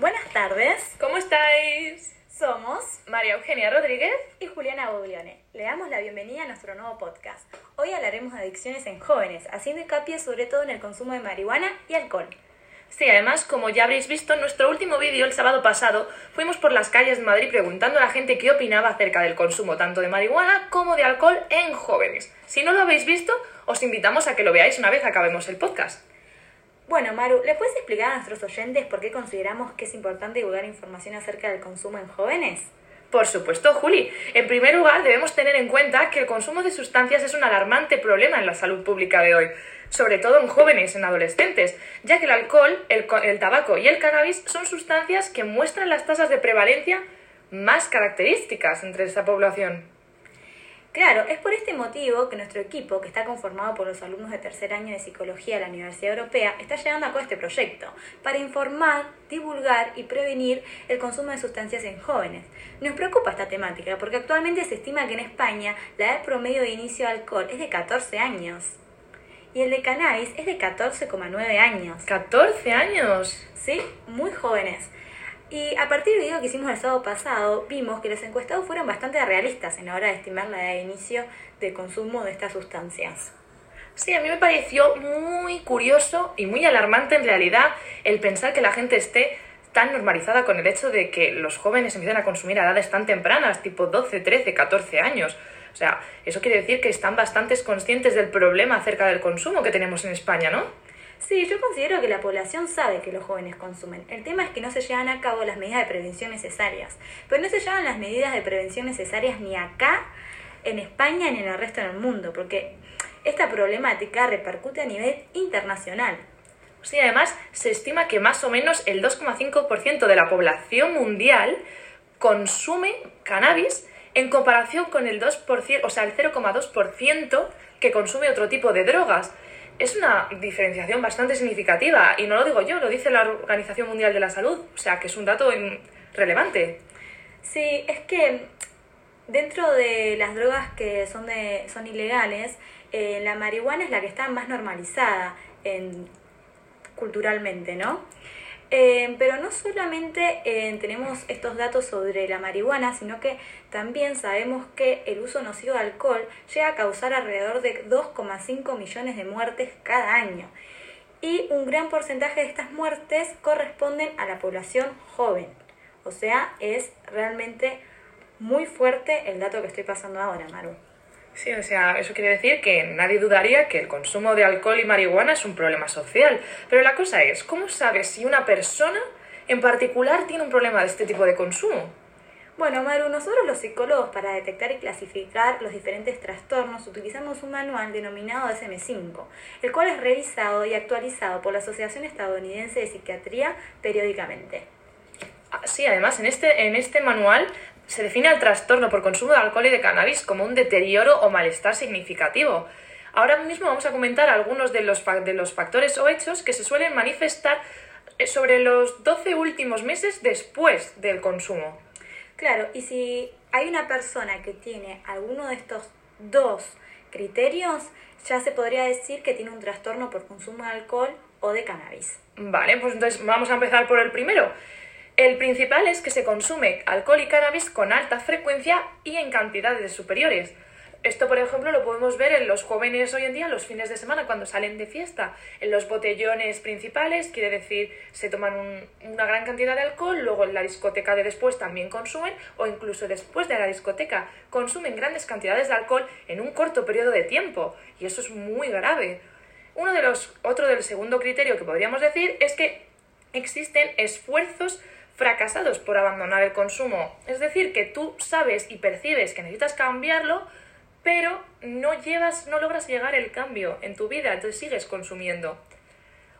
Buenas tardes, ¿Cómo estáis? somos María Eugenia Rodríguez. y Juliana Boglione. Le damos la bienvenida a nuestro nuevo podcast. Hoy hablaremos de adicciones en jóvenes, haciendo hincapié sobre todo en el consumo de marihuana y alcohol. Sí, además, como ya habréis visto en nuestro último vídeo el sábado pasado, fuimos por las calles de Madrid preguntando a la gente qué opinaba acerca del consumo tanto de marihuana como de alcohol en jóvenes. Si no lo habéis visto, os invitamos a que lo veáis una vez acabemos el podcast. Bueno, Maru, ¿le puedes explicar a nuestros oyentes por qué consideramos que es importante divulgar información acerca del consumo en jóvenes? Por supuesto, Juli. En primer lugar, debemos tener en cuenta que el consumo de sustancias es un alarmante problema en la salud pública de hoy, sobre todo en jóvenes, en adolescentes, ya que el alcohol, el, el tabaco y el cannabis son sustancias que muestran las tasas de prevalencia más características entre esta población. Claro, es por este motivo que nuestro equipo, que está conformado por los alumnos de tercer año de Psicología de la Universidad Europea, está llevando a cabo este proyecto para informar, divulgar y prevenir el consumo de sustancias en jóvenes. Nos preocupa esta temática porque actualmente se estima que en España la edad promedio de inicio de alcohol es de 14 años y el de cannabis es de 14,9 años. 14 años. ¿sí? Muy jóvenes. Y a partir del video que hicimos el sábado pasado, vimos que los encuestados fueron bastante realistas en la hora de estimar la edad de inicio de consumo de estas sustancias. Sí, a mí me pareció muy curioso y muy alarmante en realidad el pensar que la gente esté tan normalizada con el hecho de que los jóvenes empiezan a consumir a edades tan tempranas, tipo 12, 13, 14 años. O sea, eso quiere decir que están bastante conscientes del problema acerca del consumo que tenemos en España, ¿no? Sí, yo considero que la población sabe que los jóvenes consumen. El tema es que no se llevan a cabo las medidas de prevención necesarias. Pero no se llevan las medidas de prevención necesarias ni acá, en España, ni en el resto del mundo, porque esta problemática repercute a nivel internacional. Sí, además se estima que más o menos el 2,5% de la población mundial consume cannabis en comparación con el 2%, o sea, el 0,2% que consume otro tipo de drogas. Es una diferenciación bastante significativa y no lo digo yo, lo dice la Organización Mundial de la Salud, o sea, que es un dato relevante. Sí, es que dentro de las drogas que son, de, son ilegales, eh, la marihuana es la que está más normalizada en- culturalmente, ¿no? Eh, pero no solamente eh, tenemos estos datos sobre la marihuana, sino que también sabemos que el uso nocivo de alcohol llega a causar alrededor de 2,5 millones de muertes cada año. Y un gran porcentaje de estas muertes corresponden a la población joven. O sea, es realmente muy fuerte el dato que estoy pasando ahora, Maru. Sí, o sea, eso quiere decir que nadie dudaría que el consumo de alcohol y marihuana es un problema social. Pero la cosa es, ¿cómo sabes si una persona en particular tiene un problema de este tipo de consumo? Bueno, Maru, nosotros los psicólogos para detectar y clasificar los diferentes trastornos utilizamos un manual denominado DSM-5, el cual es revisado y actualizado por la Asociación Estadounidense de Psiquiatría periódicamente. Ah, Sí, además en este, en este manual se define al trastorno por consumo de alcohol y de cannabis como un deterioro o malestar significativo. Ahora mismo vamos a comentar algunos de los, de los factores o hechos que se suelen manifestar eh, sobre los 12 últimos meses después del consumo. Claro, y si hay una persona que tiene alguno de estos dos criterios, ya se podría decir que tiene un trastorno por consumo de alcohol o de cannabis. Vale, pues entonces vamos a empezar por el primero. El principal es que se consume alcohol y cannabis con alta frecuencia y en cantidades superiores. Esto, por ejemplo, lo podemos ver en los jóvenes hoy en día, los fines de semana, cuando salen de fiesta. En los botellones principales, quiere decir, se toman un- una gran cantidad de alcohol, luego en la discoteca de después también consumen, o incluso después de la discoteca, consumen grandes cantidades de alcohol en un corto periodo de tiempo. Y eso es muy grave. Uno de los, otro del segundo criterio que podríamos decir es que existen esfuerzos fracasados por abandonar el consumo. Es decir, que tú sabes y percibes que necesitas cambiarlo, pero no llevas, no logras llegar el cambio en tu vida, entonces sigues consumiendo.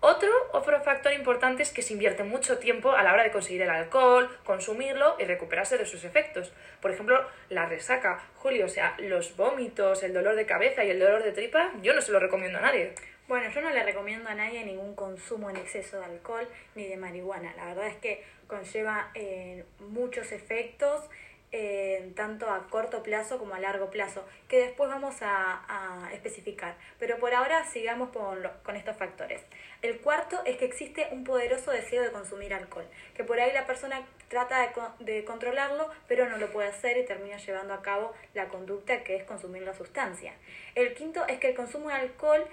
Otro, otro factor importante es que se invierte mucho tiempo a la hora de conseguir el alcohol, consumirlo y recuperarse de sus efectos. Por ejemplo, la resaca, Julio, o sea, los vómitos, el dolor de cabeza y el dolor de tripa, yo no se lo recomiendo a nadie. Bueno, yo no le recomiendo a nadie ningún consumo en exceso de alcohol ni de marihuana. La verdad es que conlleva eh, muchos efectos eh, tanto a corto plazo como a largo plazo, que después vamos a, especificar. Pero por ahora sigamos con, estos factores. El cuarto es que existe un poderoso deseo de consumir alcohol, que por ahí la persona trata de controlarlo, pero no lo puede hacer y termina llevando a cabo la conducta que es consumir la sustancia. El quinto es que el consumo de alcohol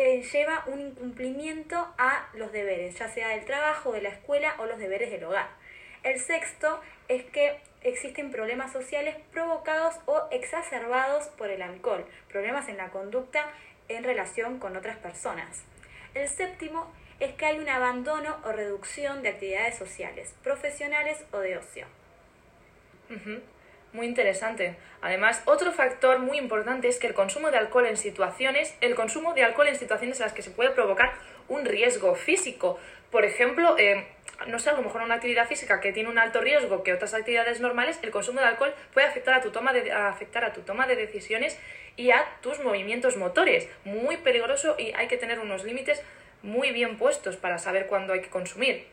lleva un incumplimiento a los deberes, ya sea del trabajo, de la escuela o los deberes del hogar. El sexto es que existen problemas sociales provocados o exacerbados por el alcohol, problemas en la conducta en relación con otras personas. El séptimo es que hay un abandono o reducción de actividades sociales, profesionales o de ocio. Muy interesante. Además, otro factor muy importante es que el consumo de alcohol en situaciones, el consumo de alcohol en situaciones en las que se puede provocar un riesgo físico. Por ejemplo, eh, no sé, a lo mejor una actividad física que tiene un alto riesgo que otras actividades normales, el consumo de alcohol puede afectar a tu toma de, afectar a tu toma de decisiones y a tus movimientos motores. Muy peligroso y hay que tener unos límites muy bien puestos para saber cuándo hay que consumir.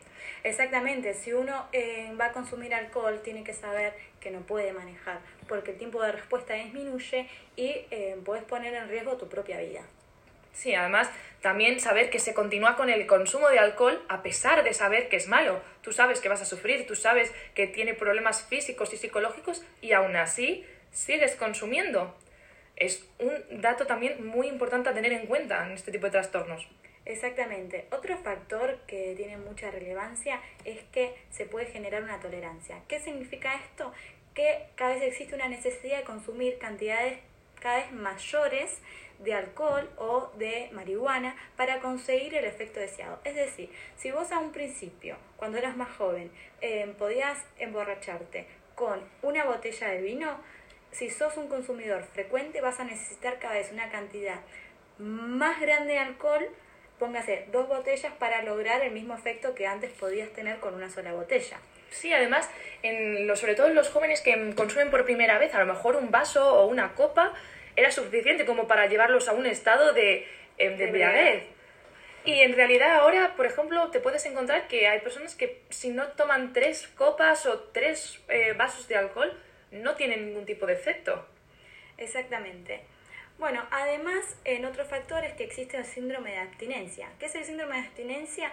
Exactamente, si uno eh, va a consumir alcohol tiene que saber que no puede manejar, porque el tiempo de respuesta disminuye y eh, puedes poner en riesgo tu propia vida. Sí, además también saber que se continúa con el consumo de alcohol a pesar de saber que es malo. Tú sabes que vas a sufrir, tú sabes que tiene problemas físicos y psicológicos y aún así sigues consumiendo. Es un dato también muy importante a tener en cuenta en este tipo de trastornos. Exactamente. Otro factor que tiene mucha relevancia es que se puede generar una tolerancia. ¿Qué significa esto? Que cada vez existe una necesidad de consumir cantidades cada vez mayores de alcohol o de marihuana para conseguir el efecto deseado. Es decir, si vos a un principio, cuando eras más joven, eh, podías emborracharte con una botella de vino, si sos un consumidor frecuente vas a necesitar cada vez una cantidad más grande de alcohol póngase dos botellas para lograr el mismo efecto que antes podías tener con una sola botella. Sí, además, en lo, sobre todo en los jóvenes que consumen por primera vez, a lo mejor un vaso o una copa era suficiente como para llevarlos a un estado de, de embriaguez. Y en realidad ahora, por ejemplo, te puedes encontrar que hay personas que si no toman tres copas o tres eh, vasos de alcohol, no tienen ningún tipo de efecto. Exactamente. Bueno, además, en otro factor es que existe el síndrome de abstinencia. ¿Qué es el síndrome de abstinencia?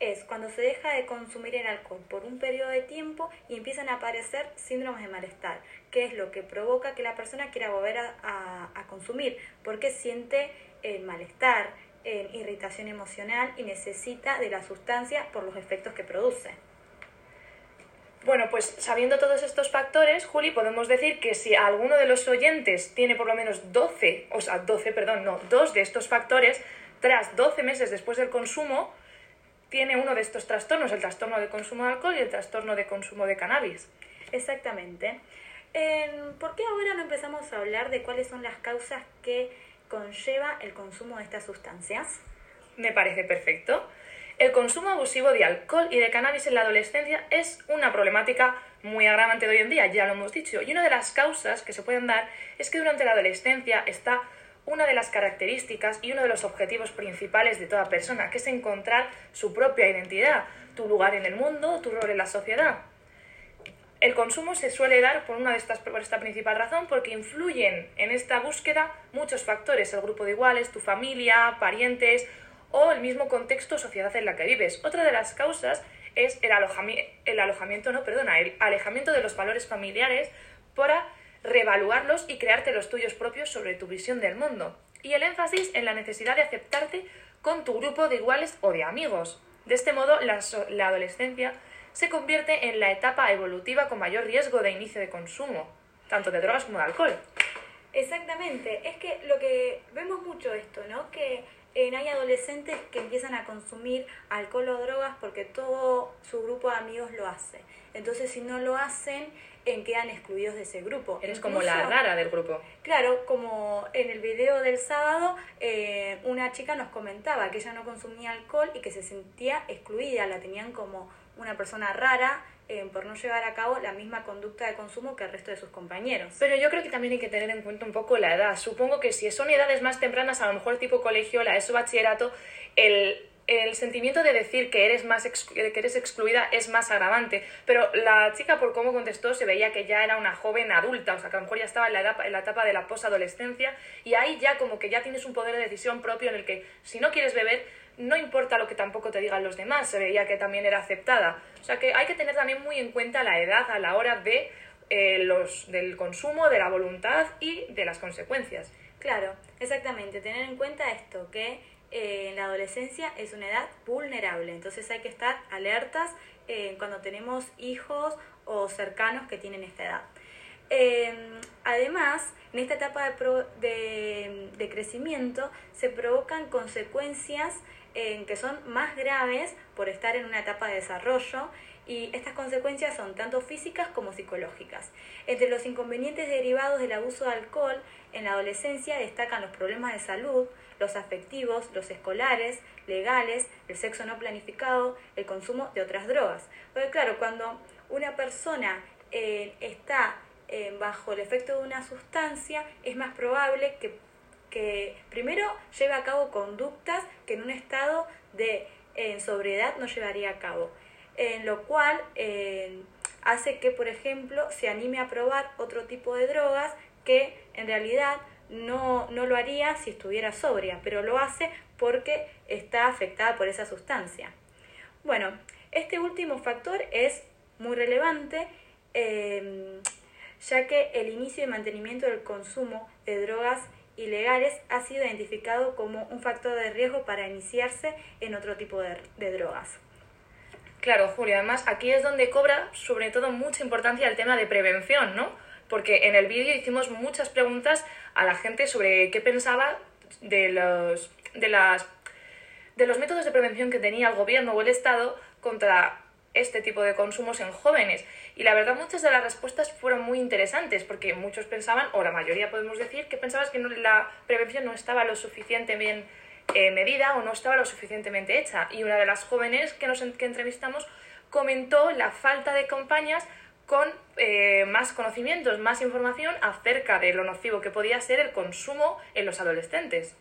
Es cuando se deja de consumir el alcohol por un periodo de tiempo y empiezan a aparecer síndromes de malestar, que es lo que provoca que la persona quiera volver a, consumir, porque siente el malestar, irritación emocional y necesita de la sustancia por los efectos que produce. Bueno, pues sabiendo todos estos factores, Juli, podemos decir que si alguno de los oyentes tiene por lo menos 12, o sea, 12, perdón, no, dos de estos factores, tras 12 meses después del consumo, tiene uno de estos trastornos, el trastorno de consumo de alcohol y el trastorno de consumo de cannabis. Exactamente. ¿Por qué ahora no empezamos a hablar de cuáles son las causas que conlleva el consumo de estas sustancias? Me parece perfecto. El consumo abusivo de alcohol y de cannabis en la adolescencia es una problemática muy agravante de hoy en día, ya lo hemos dicho, y una de las causas que se pueden dar es que durante la adolescencia está una de las características y uno de los objetivos principales de toda persona, que es encontrar su propia identidad, tu lugar en el mundo, tu rol en la sociedad. El consumo se suele dar por, una de estas, por esta principal razón porque influyen en esta búsqueda muchos factores, el grupo de iguales, tu familia, parientes, o el mismo contexto o sociedad en la que vives. Otra de las causas es el, el alojamiento, no, perdona, el alejamiento de los valores familiares para reevaluarlos y crearte los tuyos propios sobre tu visión del mundo. Y el énfasis en la necesidad de aceptarte con tu grupo de iguales o de amigos. De este modo, la, la adolescencia se convierte en la etapa evolutiva con mayor riesgo de inicio de consumo, tanto de drogas como de alcohol. Exactamente, es que lo que vemos mucho esto, ¿no? Que hay adolescentes que empiezan a consumir alcohol o drogas porque todo su grupo de amigos lo hace. Entonces, si no lo hacen, en quedan excluidos de ese grupo. Eres como la rara del grupo. Claro, como en el video del sábado, eh, una chica nos comentaba que ella no consumía alcohol y que se sentía excluida, la tenían como una persona rara eh, por no llevar a cabo la misma conducta de consumo que el resto de sus compañeros. Pero yo creo que también hay que tener en cuenta un poco la edad. Supongo que si son edades más tempranas, a lo mejor tipo colegio, la ESO bachillerato, el el sentimiento de decir que eres más que eres excluida es más agravante. Pero la chica, por cómo contestó, se veía que ya era una joven adulta, o sea, que a lo mejor ya estaba en la etapa, en la etapa de la posadolescencia, y ahí ya como que ya tienes un poder de decisión propio en el que si no quieres beber, no importa lo que tampoco te digan los demás, se veía que también era aceptada. O sea que hay que tener también muy en cuenta la edad a la hora de eh, los, del consumo, de la voluntad y de las consecuencias. Claro, exactamente. Tener en cuenta esto, que eh, en la adolescencia es una edad vulnerable, entonces hay que estar alertas eh, cuando tenemos hijos o cercanos que tienen esta edad. Em, además, en esta etapa de, crecimiento se provocan consecuencias que son más graves por estar en una etapa de desarrollo y estas consecuencias son tanto físicas como psicológicas. Entre los inconvenientes derivados del abuso de alcohol en la adolescencia destacan los problemas de salud, los afectivos, los escolares, legales, el sexo no planificado, el consumo de otras drogas. Porque claro, cuando una persona eh, está eh, bajo el efecto de una sustancia, es más probable que, que primero lleve a cabo conductas que en un estado de sobriedad no llevaría a cabo en lo cual eh, hace que, por ejemplo, se anime a probar otro tipo de drogas que en realidad no, no lo haría si estuviera sobria, pero lo hace porque está afectada por esa sustancia. Bueno, este último factor es muy relevante eh, ya que el inicio y mantenimiento del consumo de drogas ilegales ha sido identificado como un factor de riesgo para iniciarse en otro tipo de drogas. Claro, Julia, además aquí es donde cobra sobre todo mucha importancia el tema de prevención, ¿no? Porque en el vídeo hicimos muchas preguntas a la gente sobre qué pensaba de los, de, las, de los métodos de prevención que tenía el gobierno o el Estado contra este tipo de consumos en jóvenes. Y la verdad muchas de las respuestas fueron muy interesantes porque muchos pensaban, o la mayoría podemos decir, que pensabas que la prevención no estaba lo suficientemente eh, medida o no estaba lo suficientemente hecha. Y una de las jóvenes que, nos, que entrevistamos comentó la falta de campañas con eh, más conocimientos, más información acerca de lo nocivo que podía ser el consumo en los adolescentes.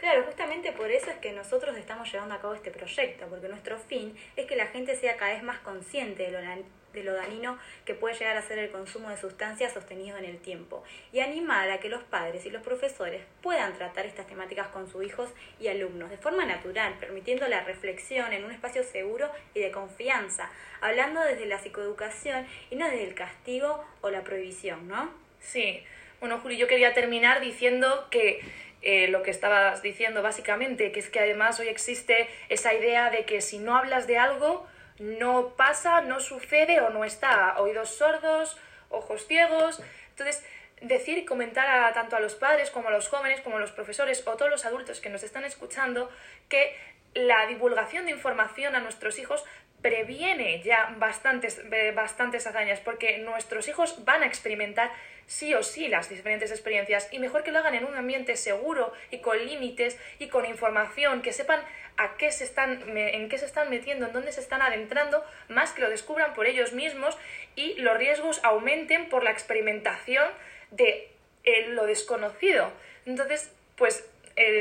Claro, justamente por eso es que nosotros estamos llevando a cabo este proyecto, porque nuestro fin es que la gente sea cada vez más consciente de lo, de lo dañino que puede llegar a ser el consumo de sustancias sostenido en el tiempo y animar a que los padres y los profesores puedan tratar estas temáticas con sus hijos y alumnos de forma natural, permitiendo la reflexión en un espacio seguro y de confianza, hablando desde la psicoeducación y no desde el castigo o la prohibición, ¿no? Sí. Bueno, Juli, yo quería terminar diciendo que eh, lo que estabas diciendo básicamente, que es que además hoy existe esa idea de que si no hablas de algo, no pasa, no sucede o no está. Oídos sordos, ojos ciegos. Entonces, decir y comentar a, tanto a los padres como a los jóvenes, como a los profesores o todos los adultos que nos están escuchando que la divulgación de información a nuestros hijos previene ya bastantes, bastantes hazañas porque nuestros hijos van a experimentar sí o sí las diferentes experiencias y mejor que lo hagan en un ambiente seguro y con límites y con información, que sepan a qué se están, en qué se están metiendo, en dónde se están adentrando, más que lo descubran por ellos mismos y los riesgos aumenten por la experimentación de eh, lo desconocido. Entonces, pues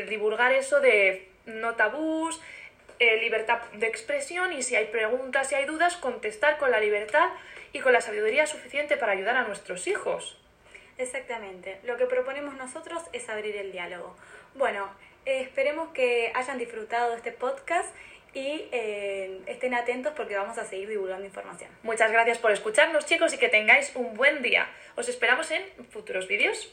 divulgar eso de no tabús, eh, libertad de expresión y si hay preguntas, si hay dudas, contestar con la libertad y con la sabiduría suficiente para ayudar a nuestros hijos. Exactamente. Lo que proponemos nosotros es abrir el diálogo. Bueno, eh, esperemos que hayan disfrutado de este podcast y eh, estén atentos porque vamos a seguir divulgando información. Muchas gracias por escucharnos chicos y que tengáis un buen día. Os esperamos en futuros vídeos.